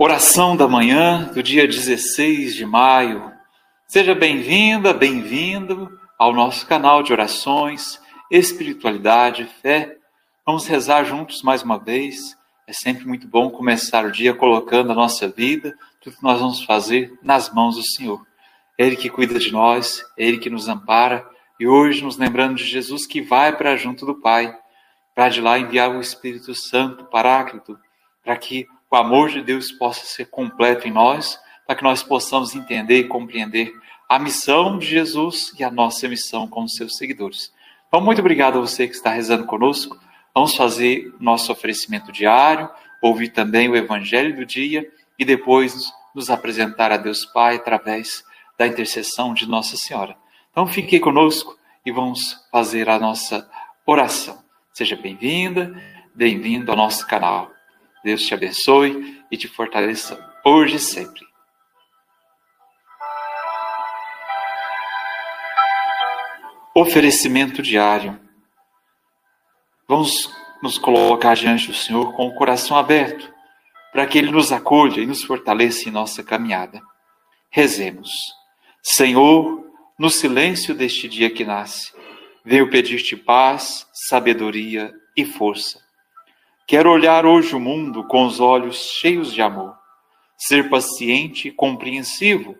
Oração da manhã do dia 16 de maio. Seja bem-vinda, bem-vindo ao nosso canal de orações, espiritualidade, fé. Vamos rezar juntos mais uma vez. É sempre muito bom começar o dia colocando a nossa vida, tudo que nós vamos fazer nas mãos do Senhor. Ele que cuida de nós, Ele que nos ampara, e hoje nos lembrando de Jesus que vai para junto do Pai, para de lá enviar o Espírito Santo, Paráclito, para que o amor de Deus possa ser completo em nós, para que nós possamos entender e compreender a missão de Jesus e a nossa missão como seus seguidores. Então, muito obrigado a você que está rezando conosco. Vamos fazer nosso oferecimento diário, ouvir também o Evangelho do dia e depois nos apresentar a Deus Pai através da intercessão de Nossa Senhora. Então, fique conosco e vamos fazer a nossa oração. Seja bem-vinda, bem-vindo ao nosso canal. Deus te abençoe e te fortaleça hoje e sempre. Oferecimento diário. Vamos nos colocar diante do Senhor com o coração aberto, para que Ele nos acolha e nos fortaleça em nossa caminhada. Rezemos. Senhor, no silêncio deste dia que nasce, venho pedir-te paz, sabedoria e força Quero olhar hoje o mundo com os olhos cheios de amor, ser paciente e compreensivo,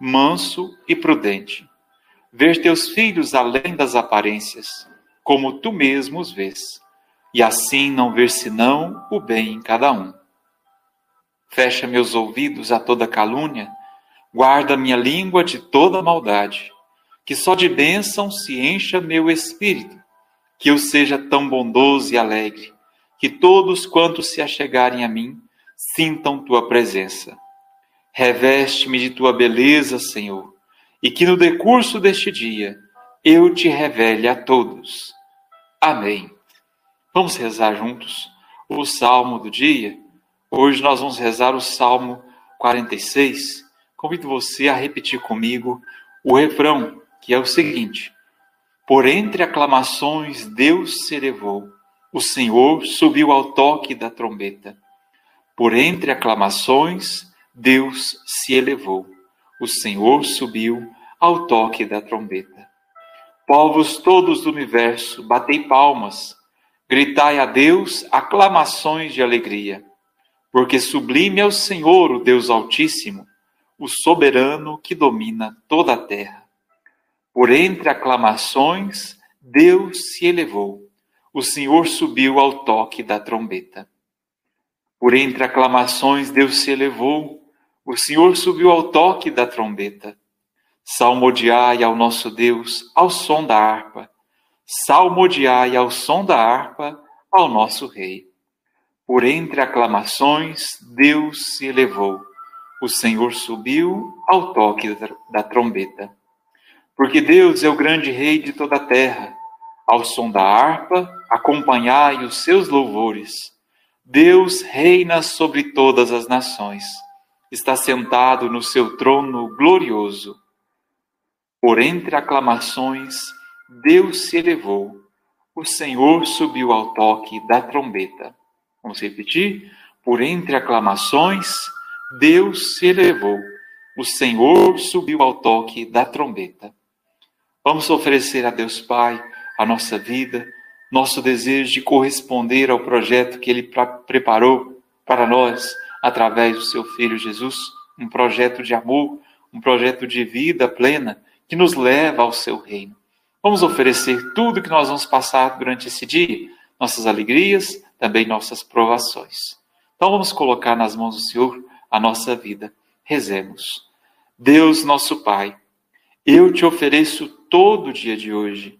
manso e prudente, ver teus filhos além das aparências, como tu mesmo os vês, e assim não ver senão o bem em cada um. Fecha meus ouvidos a toda calúnia, guarda minha língua de toda maldade, que só de bênção se encha meu espírito, que eu seja tão bondoso e alegre que todos quantos se achegarem a mim sintam tua presença. Reveste-me de tua beleza, Senhor, e que no decurso deste dia eu te revele a todos. Amém. Vamos rezar juntos o salmo do dia. Hoje nós vamos rezar o salmo 46. Convido você a repetir comigo o refrão, que é o seguinte: Por entre aclamações Deus se elevou o Senhor subiu ao toque da trombeta. Por entre aclamações, Deus se elevou. O Senhor subiu ao toque da trombeta. Povos todos do universo, batei palmas, gritai a Deus aclamações de alegria, porque sublime é o Senhor, o Deus Altíssimo, o soberano que domina toda a terra. Por entre aclamações, Deus se elevou o Senhor subiu ao toque da trombeta. Por entre aclamações, Deus se elevou, o Senhor subiu ao toque da trombeta. Salmodiai ao nosso Deus ao som da harpa, salmodiai ao som da harpa ao nosso Rei. Por entre aclamações, Deus se elevou, o Senhor subiu ao toque da trombeta. Porque Deus é o grande Rei de toda a terra, ao som da harpa, acompanhai os seus louvores. Deus reina sobre todas as nações. Está sentado no seu trono glorioso. Por entre aclamações, Deus se elevou. O Senhor subiu ao toque da trombeta. Vamos repetir? Por entre aclamações, Deus se elevou. O Senhor subiu ao toque da trombeta. Vamos oferecer a Deus Pai a nossa vida, nosso desejo de corresponder ao projeto que Ele preparou para nós através do Seu Filho Jesus, um projeto de amor, um projeto de vida plena que nos leva ao Seu reino. Vamos oferecer tudo que nós vamos passar durante esse dia, nossas alegrias, também nossas provações. Então vamos colocar nas mãos do Senhor a nossa vida. Rezemos. Deus, nosso Pai, eu te ofereço todo o dia de hoje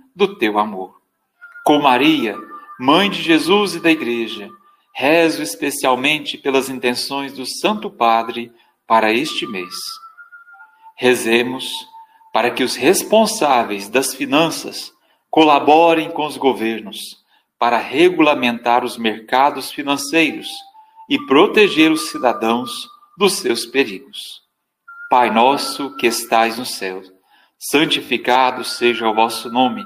do teu amor. Com Maria, mãe de Jesus e da Igreja, rezo especialmente pelas intenções do Santo Padre para este mês. Rezemos para que os responsáveis das finanças colaborem com os governos para regulamentar os mercados financeiros e proteger os cidadãos dos seus perigos. Pai nosso que estais no céu, santificado seja o vosso nome,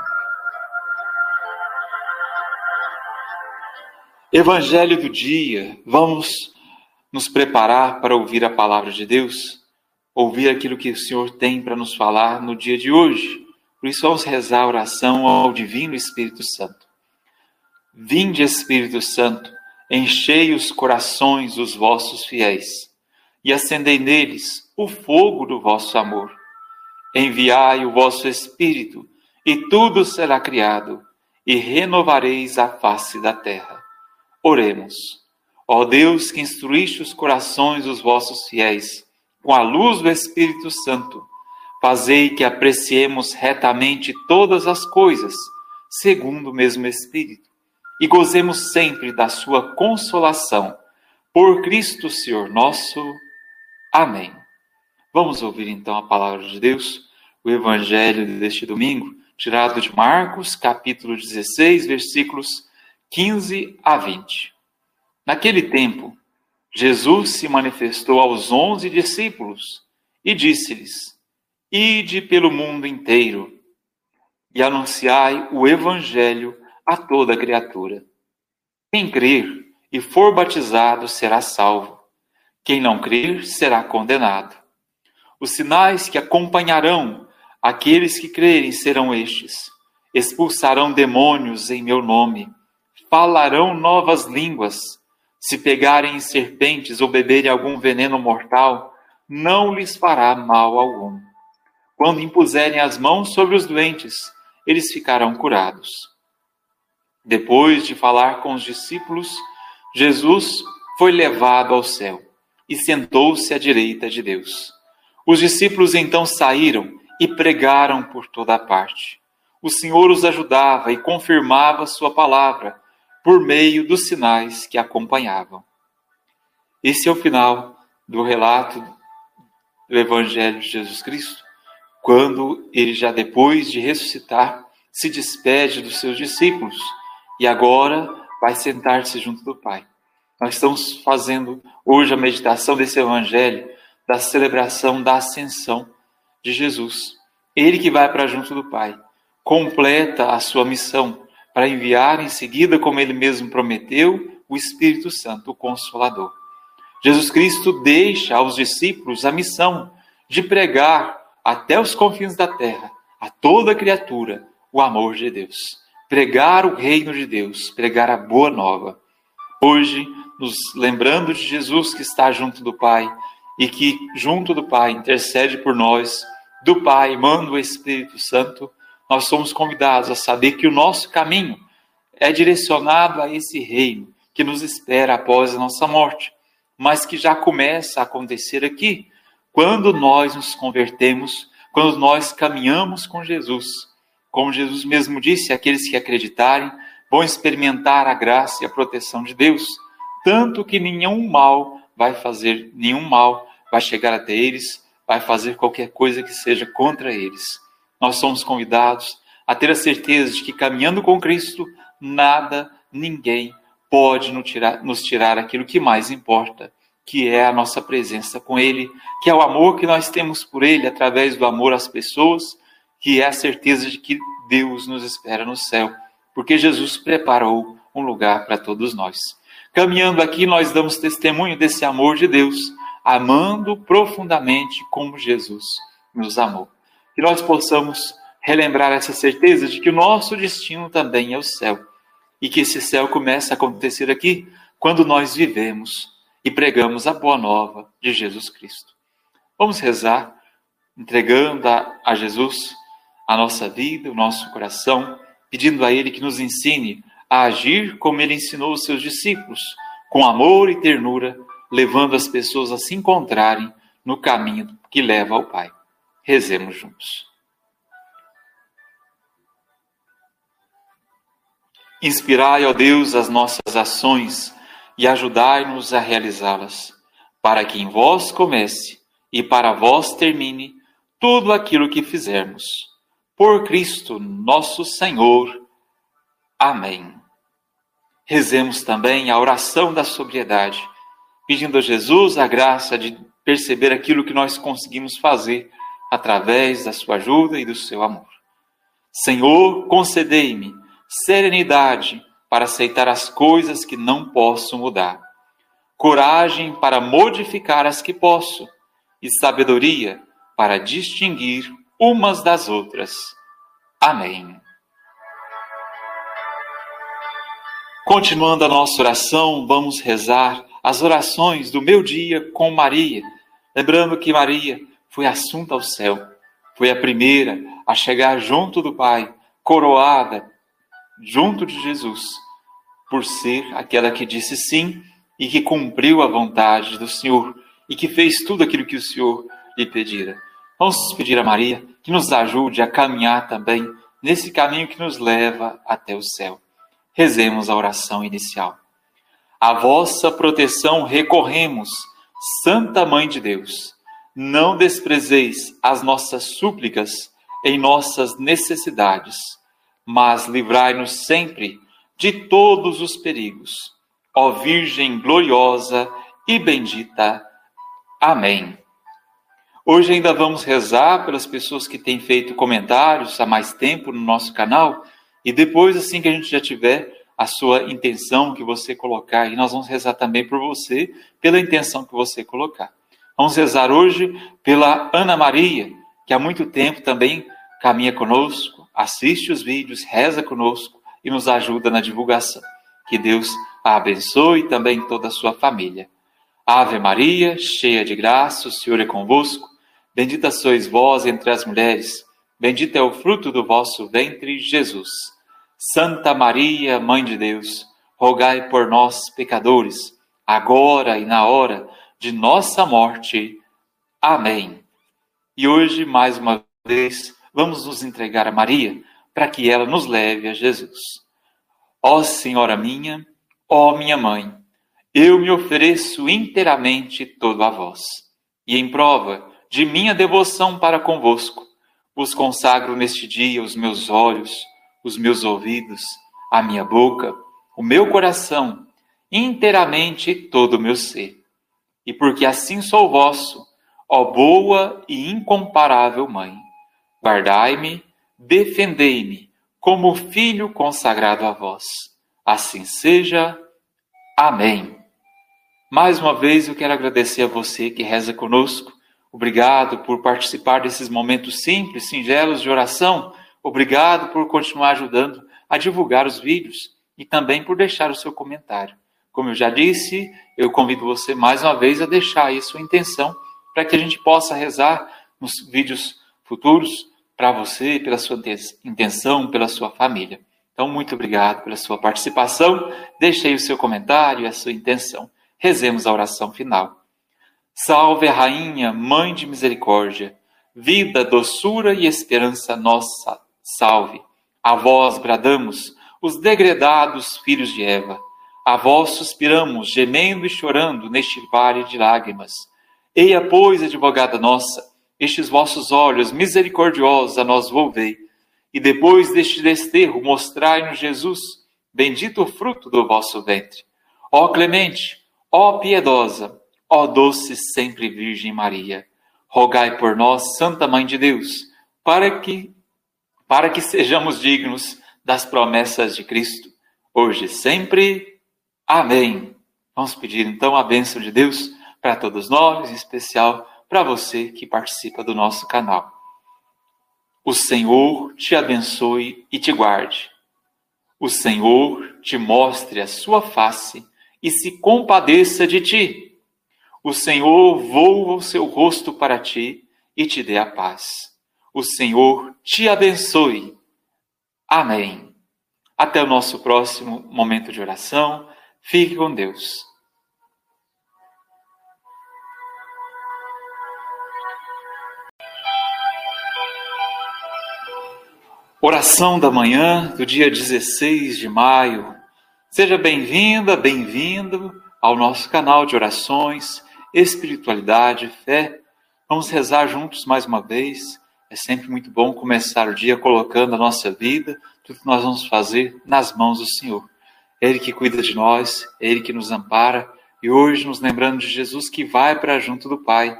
Evangelho do dia, vamos nos preparar para ouvir a palavra de Deus, ouvir aquilo que o Senhor tem para nos falar no dia de hoje. Por isso, vamos rezar a oração ao Divino Espírito Santo. Vinde, Espírito Santo, enchei os corações dos vossos fiéis e acendei neles o fogo do vosso amor. Enviai o vosso Espírito, e tudo será criado, e renovareis a face da terra. Oremos. Ó Deus, que instruíste os corações dos vossos fiéis com a luz do Espírito Santo, fazei que apreciemos retamente todas as coisas, segundo o mesmo Espírito, e gozemos sempre da sua consolação. Por Cristo Senhor nosso. Amém. Vamos ouvir então a palavra de Deus, o Evangelho deste domingo, tirado de Marcos, capítulo 16, versículos 15 a 20. Naquele tempo, Jesus se manifestou aos onze discípulos e disse-lhes: Ide pelo mundo inteiro e anunciai o Evangelho a toda criatura. Quem crer e for batizado será salvo, quem não crer será condenado. Os sinais que acompanharão aqueles que crerem serão estes: expulsarão demônios em meu nome falarão novas línguas. Se pegarem serpentes ou beberem algum veneno mortal, não lhes fará mal algum. Quando impuserem as mãos sobre os doentes, eles ficarão curados. Depois de falar com os discípulos, Jesus foi levado ao céu e sentou-se à direita de Deus. Os discípulos então saíram e pregaram por toda a parte. O Senhor os ajudava e confirmava sua palavra por meio dos sinais que acompanhavam. Esse é o final do relato do Evangelho de Jesus Cristo, quando ele, já depois de ressuscitar, se despede dos seus discípulos e agora vai sentar-se junto do Pai. Nós estamos fazendo hoje a meditação desse Evangelho, da celebração da ascensão de Jesus. Ele que vai para junto do Pai, completa a sua missão para enviar em seguida, como ele mesmo prometeu, o Espírito Santo, o Consolador. Jesus Cristo deixa aos discípulos a missão de pregar até os confins da terra, a toda criatura, o amor de Deus. Pregar o reino de Deus, pregar a boa nova. Hoje, nos lembrando de Jesus que está junto do Pai e que, junto do Pai, intercede por nós, do Pai manda o Espírito Santo nós somos convidados a saber que o nosso caminho é direcionado a esse reino que nos espera após a nossa morte, mas que já começa a acontecer aqui, quando nós nos convertemos, quando nós caminhamos com Jesus. Como Jesus mesmo disse, aqueles que acreditarem vão experimentar a graça e a proteção de Deus, tanto que nenhum mal vai fazer, nenhum mal vai chegar até eles, vai fazer qualquer coisa que seja contra eles nós somos convidados a ter a certeza de que caminhando com Cristo, nada, ninguém pode nos tirar, nos tirar aquilo que mais importa, que é a nossa presença com Ele, que é o amor que nós temos por Ele através do amor às pessoas, que é a certeza de que Deus nos espera no céu, porque Jesus preparou um lugar para todos nós. Caminhando aqui, nós damos testemunho desse amor de Deus, amando profundamente como Jesus nos amou que nós possamos relembrar essa certeza de que o nosso destino também é o céu e que esse céu começa a acontecer aqui quando nós vivemos e pregamos a boa nova de Jesus Cristo. Vamos rezar, entregando a, a Jesus a nossa vida, o nosso coração, pedindo a Ele que nos ensine a agir como Ele ensinou os seus discípulos, com amor e ternura, levando as pessoas a se encontrarem no caminho que leva ao Pai. Rezemos juntos. Inspirai, ó Deus, as nossas ações e ajudai-nos a realizá-las, para que em vós comece e para vós termine tudo aquilo que fizermos. Por Cristo nosso Senhor. Amém. Rezemos também a oração da sobriedade, pedindo a Jesus a graça de perceber aquilo que nós conseguimos fazer através da sua ajuda e do seu amor. Senhor, concedei-me serenidade para aceitar as coisas que não posso mudar, coragem para modificar as que posso e sabedoria para distinguir umas das outras. Amém. Continuando a nossa oração, vamos rezar as orações do meu dia com Maria, lembrando que Maria foi assunta ao céu, foi a primeira a chegar junto do Pai, coroada junto de Jesus, por ser aquela que disse sim e que cumpriu a vontade do Senhor e que fez tudo aquilo que o Senhor lhe pedira. Vamos pedir a Maria que nos ajude a caminhar também nesse caminho que nos leva até o céu. Rezemos a oração inicial. A vossa proteção recorremos, Santa Mãe de Deus. Não desprezeis as nossas súplicas em nossas necessidades mas livrai-nos sempre de todos os perigos. Ó Virgem gloriosa e bendita. Amém. Hoje ainda vamos rezar pelas pessoas que têm feito comentários há mais tempo no nosso canal e depois, assim que a gente já tiver a sua intenção que você colocar, e nós vamos rezar também por você, pela intenção que você colocar. Vamos rezar hoje pela Ana Maria, que há muito tempo também caminha conosco, assiste os vídeos, reza conosco e nos ajuda na divulgação. Que Deus a abençoe também toda a sua família. Ave Maria, cheia de graça, o Senhor é convosco. Bendita sois vós entre as mulheres, bendito é o fruto do vosso ventre, Jesus. Santa Maria, Mãe de Deus, rogai por nós, pecadores, agora e na hora de nossa morte. Amém. E hoje, mais uma vez, vamos nos entregar a Maria para que ela nos leve a Jesus. Ó Senhora minha, ó minha mãe, eu me ofereço inteiramente todo a vós, e em prova de minha devoção para convosco, vos consagro neste dia os meus olhos, os meus ouvidos, a minha boca, o meu coração, inteiramente todo o meu ser. E porque assim sou vosso, ó boa e incomparável Mãe Guardai-me, defendei-me, como filho consagrado a vós. Assim seja. Amém. Mais uma vez eu quero agradecer a você que reza conosco. Obrigado por participar desses momentos simples, singelos de oração. Obrigado por continuar ajudando a divulgar os vídeos e também por deixar o seu comentário. Como eu já disse, eu convido você mais uma vez a deixar aí sua intenção para que a gente possa rezar nos vídeos futuros para você, pela sua intenção, pela sua família. Então, muito obrigado pela sua participação. Deixe aí o seu comentário e a sua intenção. Rezemos a oração final. Salve a Rainha, Mãe de Misericórdia, vida, doçura e esperança nossa. Salve. A vós bradamos, os degredados filhos de Eva. A vós suspiramos, gemendo e chorando neste vale de lágrimas. Eia, pois, advogada nossa, estes vossos olhos misericordiosos a nós volvei, e depois deste desterro mostrai-nos Jesus, bendito o fruto do vosso ventre. Ó clemente, ó piedosa, ó doce sempre Virgem Maria, rogai por nós, Santa Mãe de Deus, para que para que sejamos dignos das promessas de Cristo, hoje e sempre. Amém. Vamos pedir então a bênção de Deus para todos nós, em especial para você que participa do nosso canal. O Senhor te abençoe e te guarde. O Senhor te mostre a sua face e se compadeça de ti. O Senhor voa o seu rosto para ti e te dê a paz. O Senhor te abençoe. Amém. Até o nosso próximo momento de oração. Fique com Deus. Oração da manhã do dia 16 de maio. Seja bem-vinda, bem-vindo ao nosso canal de orações, espiritualidade, fé. Vamos rezar juntos mais uma vez. É sempre muito bom começar o dia colocando a nossa vida, tudo que nós vamos fazer nas mãos do Senhor. Ele que cuida de nós, Ele que nos ampara, e hoje nos lembrando de Jesus que vai para junto do Pai,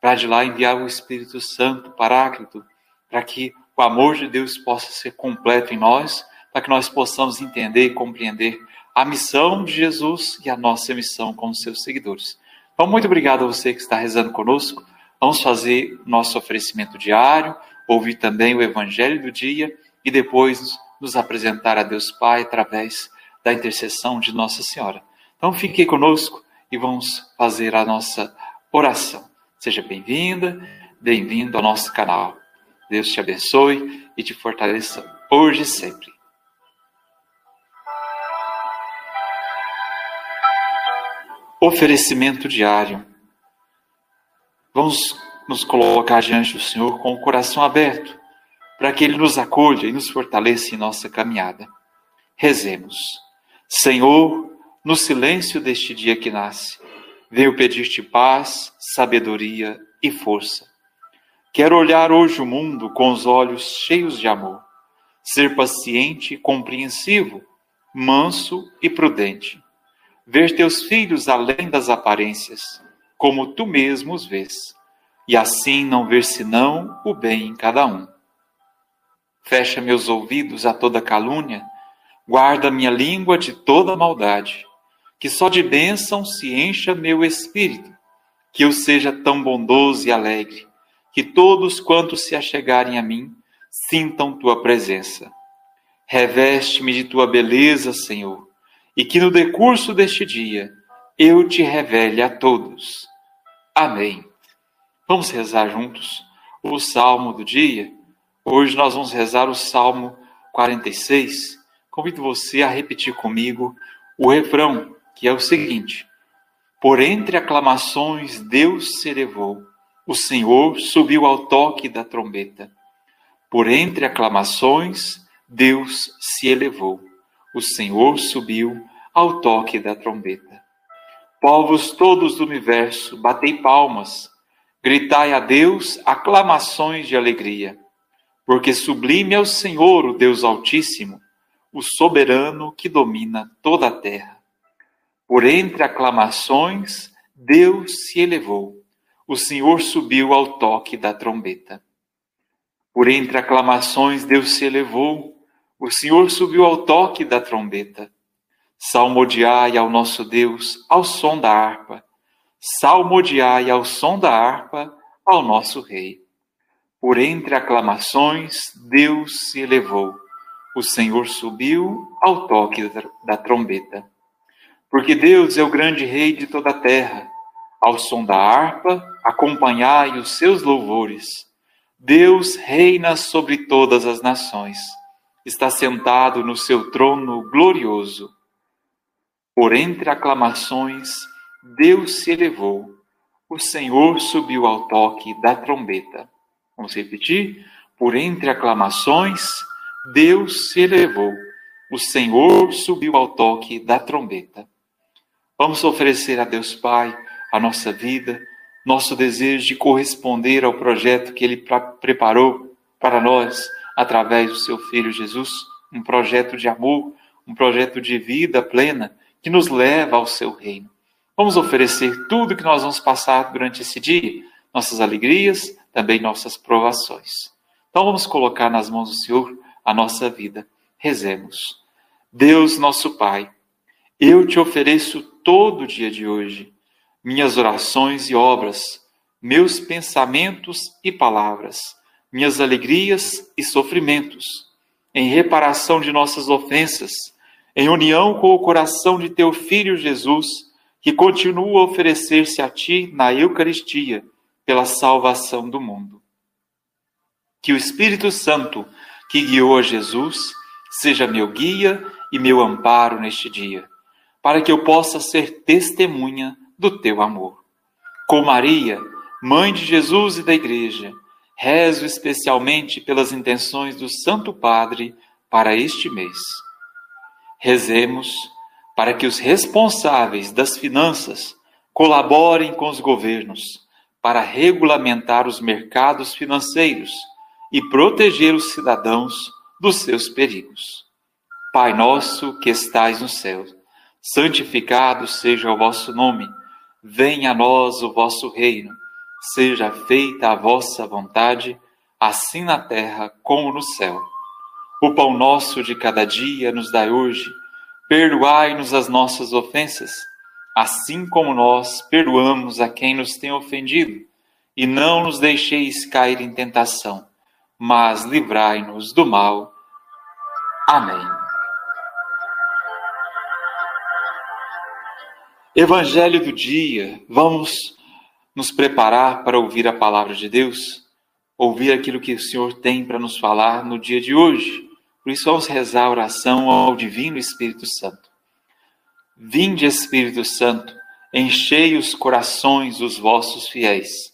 para de lá enviar o Espírito Santo, Paráclito, para que o amor de Deus possa ser completo em nós, para que nós possamos entender e compreender a missão de Jesus e a nossa missão como seus seguidores. Então, muito obrigado a você que está rezando conosco. Vamos fazer nosso oferecimento diário, ouvir também o Evangelho do dia e depois nos apresentar a Deus Pai através da intercessão de Nossa Senhora. Então, fique conosco e vamos fazer a nossa oração. Seja bem-vinda, bem-vindo ao nosso canal. Deus te abençoe e te fortaleça hoje e sempre. Oferecimento diário. Vamos nos colocar diante do Senhor com o coração aberto, para que Ele nos acolha e nos fortaleça em nossa caminhada. Rezemos. Senhor, no silêncio deste dia que nasce, venho pedir-te paz, sabedoria e força Quero olhar hoje o mundo com os olhos cheios de amor, ser paciente e compreensivo, manso e prudente, ver teus filhos além das aparências, como tu mesmo os vês, e assim não ver senão o bem em cada um. Fecha meus ouvidos a toda calúnia, guarda minha língua de toda maldade, que só de bênção se encha meu espírito, que eu seja tão bondoso e alegre que todos quantos se achegarem a mim sintam tua presença. Reveste-me de tua beleza, Senhor, e que no decurso deste dia eu te revele a todos. Amém. Vamos rezar juntos o salmo do dia. Hoje nós vamos rezar o salmo 46. Convido você a repetir comigo o refrão, que é o seguinte: Por entre aclamações Deus se elevou o Senhor subiu ao toque da trombeta. Por entre aclamações, Deus se elevou. O Senhor subiu ao toque da trombeta. Povos todos do universo, batei palmas, gritai a Deus aclamações de alegria, porque sublime é o Senhor, o Deus Altíssimo, o soberano que domina toda a terra. Por entre aclamações, Deus se elevou o Senhor subiu ao toque da trombeta. Por entre aclamações, Deus se elevou, o Senhor subiu ao toque da trombeta. Salmodiai ao nosso Deus ao som da harpa, salmodiai ao som da harpa ao nosso Rei. Por entre aclamações, Deus se elevou, o Senhor subiu ao toque da trombeta. Porque Deus é o grande Rei de toda a terra, ao som da harpa, acompanhai os seus louvores. Deus reina sobre todas as nações. Está sentado no seu trono glorioso. Por entre aclamações, Deus se elevou. O Senhor subiu ao toque da trombeta. Vamos repetir? Por entre aclamações, Deus se elevou. O Senhor subiu ao toque da trombeta. Vamos oferecer a Deus Pai a nossa vida, nosso desejo de corresponder ao projeto que Ele preparou para nós através do Seu Filho Jesus, um projeto de amor, um projeto de vida plena que nos leva ao Seu reino. Vamos oferecer tudo que nós vamos passar durante esse dia, nossas alegrias, também nossas provações. Então vamos colocar nas mãos do Senhor a nossa vida. Rezemos. Deus, nosso Pai, eu te ofereço todo o dia de hoje minhas orações e obras, meus pensamentos e palavras, minhas alegrias e sofrimentos, em reparação de nossas ofensas, em união com o coração de teu Filho Jesus, que continua a oferecer-se a ti na Eucaristia pela salvação do mundo. Que o Espírito Santo, que guiou a Jesus, seja meu guia e meu amparo neste dia, para que eu possa ser testemunha do teu amor. Com Maria, mãe de Jesus e da Igreja, rezo especialmente pelas intenções do Santo Padre para este mês. Rezemos para que os responsáveis das finanças colaborem com os governos para regulamentar os mercados financeiros e proteger os cidadãos dos seus perigos. Pai nosso que estais no céu, santificado seja o vosso nome, venha a nós o vosso reino, seja feita a vossa vontade, assim na terra como no céu. O pão nosso de cada dia nos dai hoje, perdoai-nos as nossas ofensas, assim como nós perdoamos a quem nos tem ofendido, e não nos deixeis cair em tentação, mas livrai-nos do mal. Amém. Evangelho do dia, vamos nos preparar para ouvir a palavra de Deus, ouvir aquilo que o Senhor tem para nos falar no dia de hoje. Por isso, vamos rezar a oração ao Divino Espírito Santo. Vinde, Espírito Santo, enchei os corações dos vossos fiéis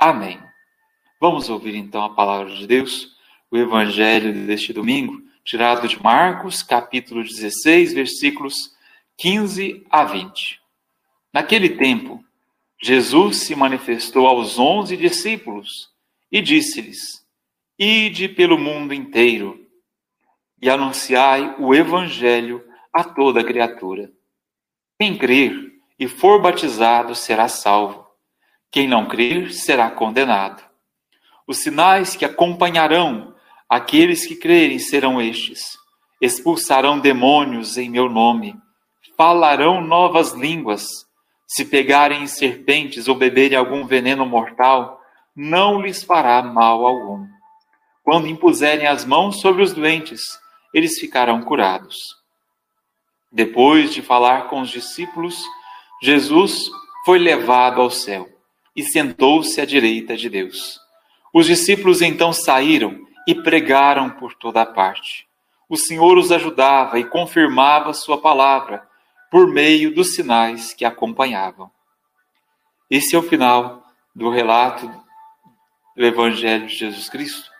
Amém. Vamos ouvir então a palavra de Deus, o Evangelho deste domingo, tirado de Marcos, capítulo 16, versículos 15 a 20. Naquele tempo, Jesus se manifestou aos onze discípulos e disse-lhes: Ide pelo mundo inteiro e anunciai o Evangelho a toda criatura. Quem crer e for batizado será salvo, quem não crer será condenado. Os sinais que acompanharão aqueles que crerem serão estes: expulsarão demônios em meu nome falarão novas línguas. Se pegarem serpentes ou beberem algum veneno mortal, não lhes fará mal algum. Quando impuserem as mãos sobre os doentes, eles ficarão curados. Depois de falar com os discípulos, Jesus foi levado ao céu e sentou-se à direita de Deus. Os discípulos então saíram e pregaram por toda a parte. O Senhor os ajudava e confirmava sua palavra por meio dos sinais que acompanhavam. Esse é o final do relato do Evangelho de Jesus Cristo,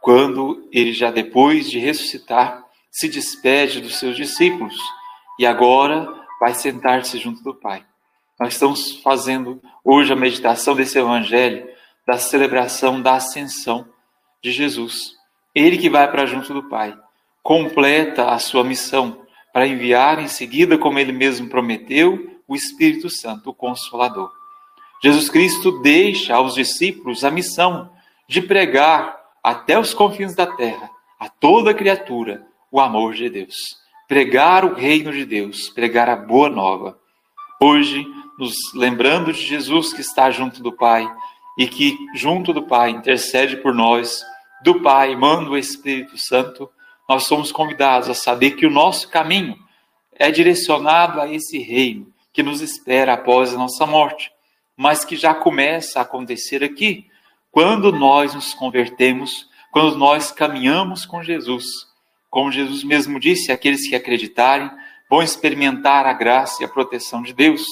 quando ele, já depois de ressuscitar, se despede dos seus discípulos e agora vai sentar-se junto do Pai. Nós estamos fazendo hoje a meditação desse Evangelho, da celebração da ascensão de Jesus. Ele que vai para junto do Pai, completa a sua missão para enviar em seguida, como ele mesmo prometeu, o Espírito Santo, o Consolador. Jesus Cristo deixa aos discípulos a missão de pregar até os confins da terra, a toda criatura, o amor de Deus. Pregar o reino de Deus, pregar a boa nova. Hoje, nos lembrando de Jesus que está junto do Pai e que, junto do Pai, intercede por nós, do Pai manda o Espírito Santo nós somos convidados a saber que o nosso caminho é direcionado a esse reino que nos espera após a nossa morte, mas que já começa a acontecer aqui, quando nós nos convertemos, quando nós caminhamos com Jesus. Como Jesus mesmo disse, aqueles que acreditarem vão experimentar a graça e a proteção de Deus,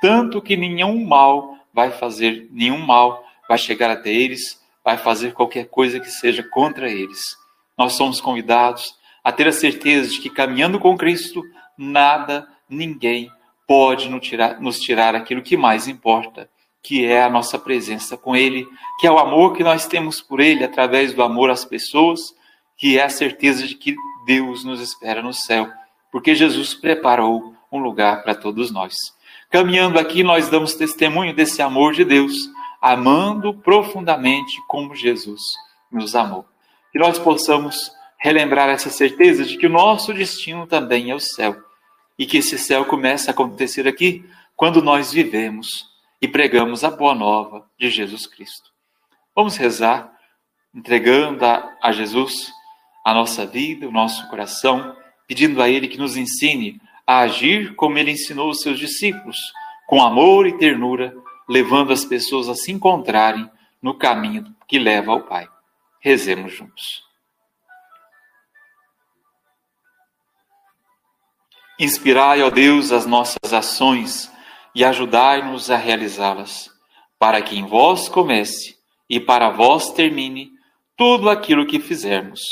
tanto que nenhum mal vai fazer, nenhum mal vai chegar até eles, vai fazer qualquer coisa que seja contra eles nós somos convidados a ter a certeza de que caminhando com Cristo, nada, ninguém pode nos tirar, nos tirar aquilo que mais importa, que é a nossa presença com Ele, que é o amor que nós temos por Ele através do amor às pessoas, que é a certeza de que Deus nos espera no céu, porque Jesus preparou um lugar para todos nós. Caminhando aqui, nós damos testemunho desse amor de Deus, amando profundamente como Jesus nos amou. Que nós possamos relembrar essa certeza de que o nosso destino também é o céu. E que esse céu começa a acontecer aqui quando nós vivemos e pregamos a boa nova de Jesus Cristo. Vamos rezar, entregando a, a Jesus a nossa vida, o nosso coração, pedindo a Ele que nos ensine a agir como Ele ensinou os seus discípulos, com amor e ternura, levando as pessoas a se encontrarem no caminho que leva ao Pai. Rezemos juntos. Inspirai, ó Deus, as nossas ações e ajudai-nos a realizá-las, para que em vós comece e para vós termine tudo aquilo que fizermos.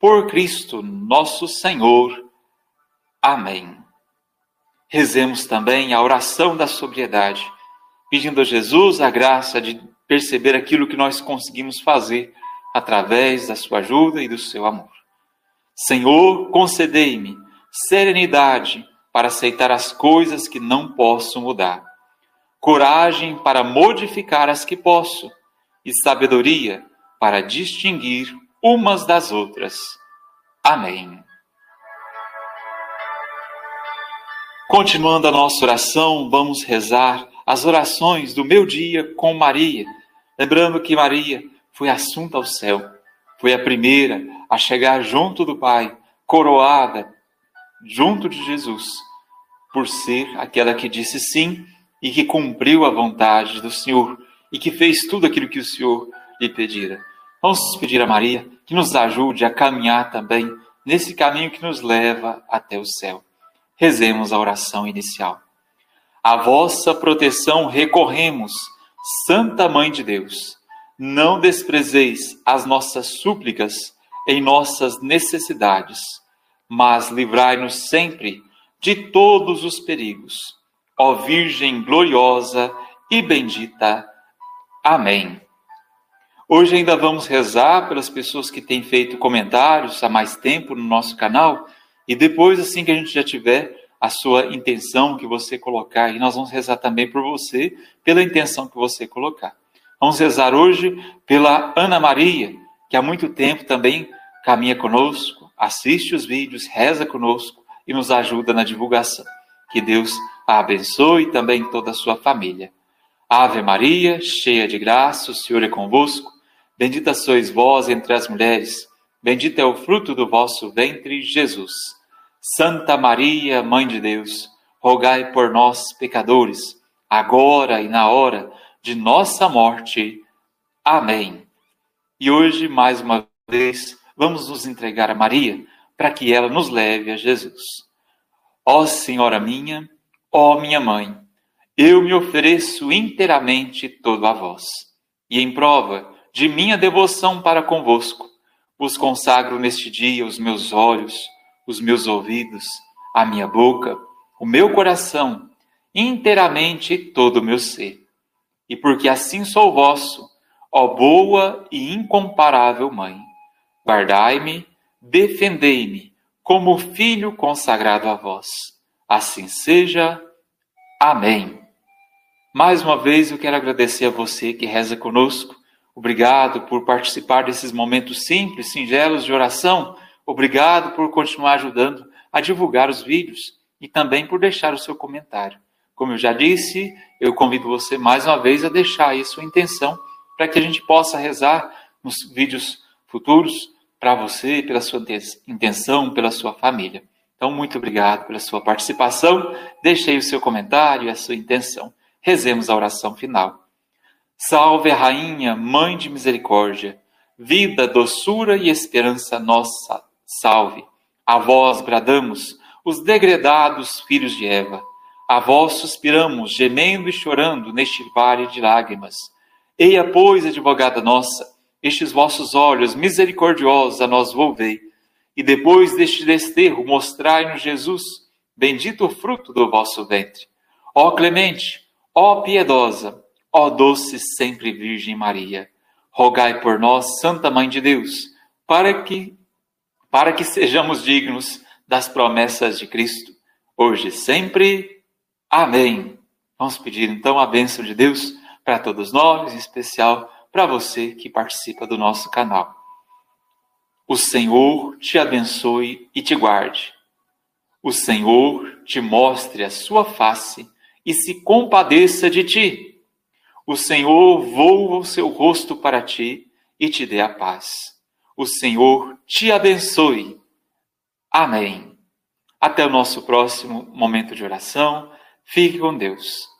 Por Cristo nosso Senhor. Amém. Rezemos também a oração da sobriedade, pedindo a Jesus a graça de perceber aquilo que nós conseguimos fazer através da sua ajuda e do seu amor. Senhor, concedei-me serenidade para aceitar as coisas que não posso mudar, coragem para modificar as que posso e sabedoria para distinguir umas das outras. Amém. Continuando a nossa oração, vamos rezar as orações do meu dia com Maria, lembrando que Maria foi assunta ao céu, foi a primeira a chegar junto do Pai, coroada junto de Jesus, por ser aquela que disse sim e que cumpriu a vontade do Senhor e que fez tudo aquilo que o Senhor lhe pedira. Vamos pedir a Maria que nos ajude a caminhar também nesse caminho que nos leva até o céu. Rezemos a oração inicial. A vossa proteção recorremos, Santa Mãe de Deus. Não desprezeis as nossas súplicas em nossas necessidades mas livrai-nos sempre de todos os perigos. Ó Virgem gloriosa e bendita. Amém. Hoje ainda vamos rezar pelas pessoas que têm feito comentários há mais tempo no nosso canal e depois, assim que a gente já tiver a sua intenção que você colocar, e nós vamos rezar também por você, pela intenção que você colocar. Vamos rezar hoje pela Ana Maria, que há muito tempo também caminha conosco, assiste os vídeos, reza conosco e nos ajuda na divulgação. Que Deus a abençoe também toda a sua família. Ave Maria, cheia de graça, o Senhor é convosco. Bendita sois vós entre as mulheres, bendito é o fruto do vosso ventre, Jesus. Santa Maria, Mãe de Deus, rogai por nós, pecadores, agora e na hora de nossa morte. Amém. E hoje, mais uma vez, vamos nos entregar a Maria para que ela nos leve a Jesus. Ó Senhora minha, ó minha mãe, eu me ofereço inteiramente todo a vós, e em prova de minha devoção para convosco, vos consagro neste dia os meus olhos, os meus ouvidos, a minha boca, o meu coração, inteiramente todo o meu ser. E porque assim sou vosso, ó boa e incomparável Mãe, Guardai-me, defendei-me, como filho consagrado a vós. Assim seja. Amém. Mais uma vez eu quero agradecer a você que reza conosco. Obrigado por participar desses momentos simples, singelos de oração. Obrigado por continuar ajudando a divulgar os vídeos e também por deixar o seu comentário. Como eu já disse, eu convido você mais uma vez a deixar aí sua intenção para que a gente possa rezar nos vídeos futuros para você, pela sua intenção, pela sua família. Então, muito obrigado pela sua participação. Deixe aí o seu comentário e a sua intenção. Rezemos a oração final. Salve a Rainha, Mãe de Misericórdia, vida, doçura e esperança nossa. Salve. A vós bradamos, os degredados filhos de Eva. A vós suspiramos, gemendo e chorando neste vale de lágrimas. Eia, pois, advogada nossa, estes vossos olhos misericordiosos a nós volvei, e depois deste desterro mostrai-nos Jesus, bendito o fruto do vosso ventre. Ó clemente, ó piedosa, ó doce sempre Virgem Maria, rogai por nós, Santa Mãe de Deus, para que para que sejamos dignos das promessas de Cristo, hoje e sempre. Amém. Vamos pedir então a bênção de Deus para todos nós, em especial para você que participa do nosso canal. O Senhor te abençoe e te guarde. O Senhor te mostre a sua face e se compadeça de ti. O Senhor voa o seu rosto para ti e te dê a paz. O Senhor te abençoe. Amém. Até o nosso próximo momento de oração. Fique com Deus.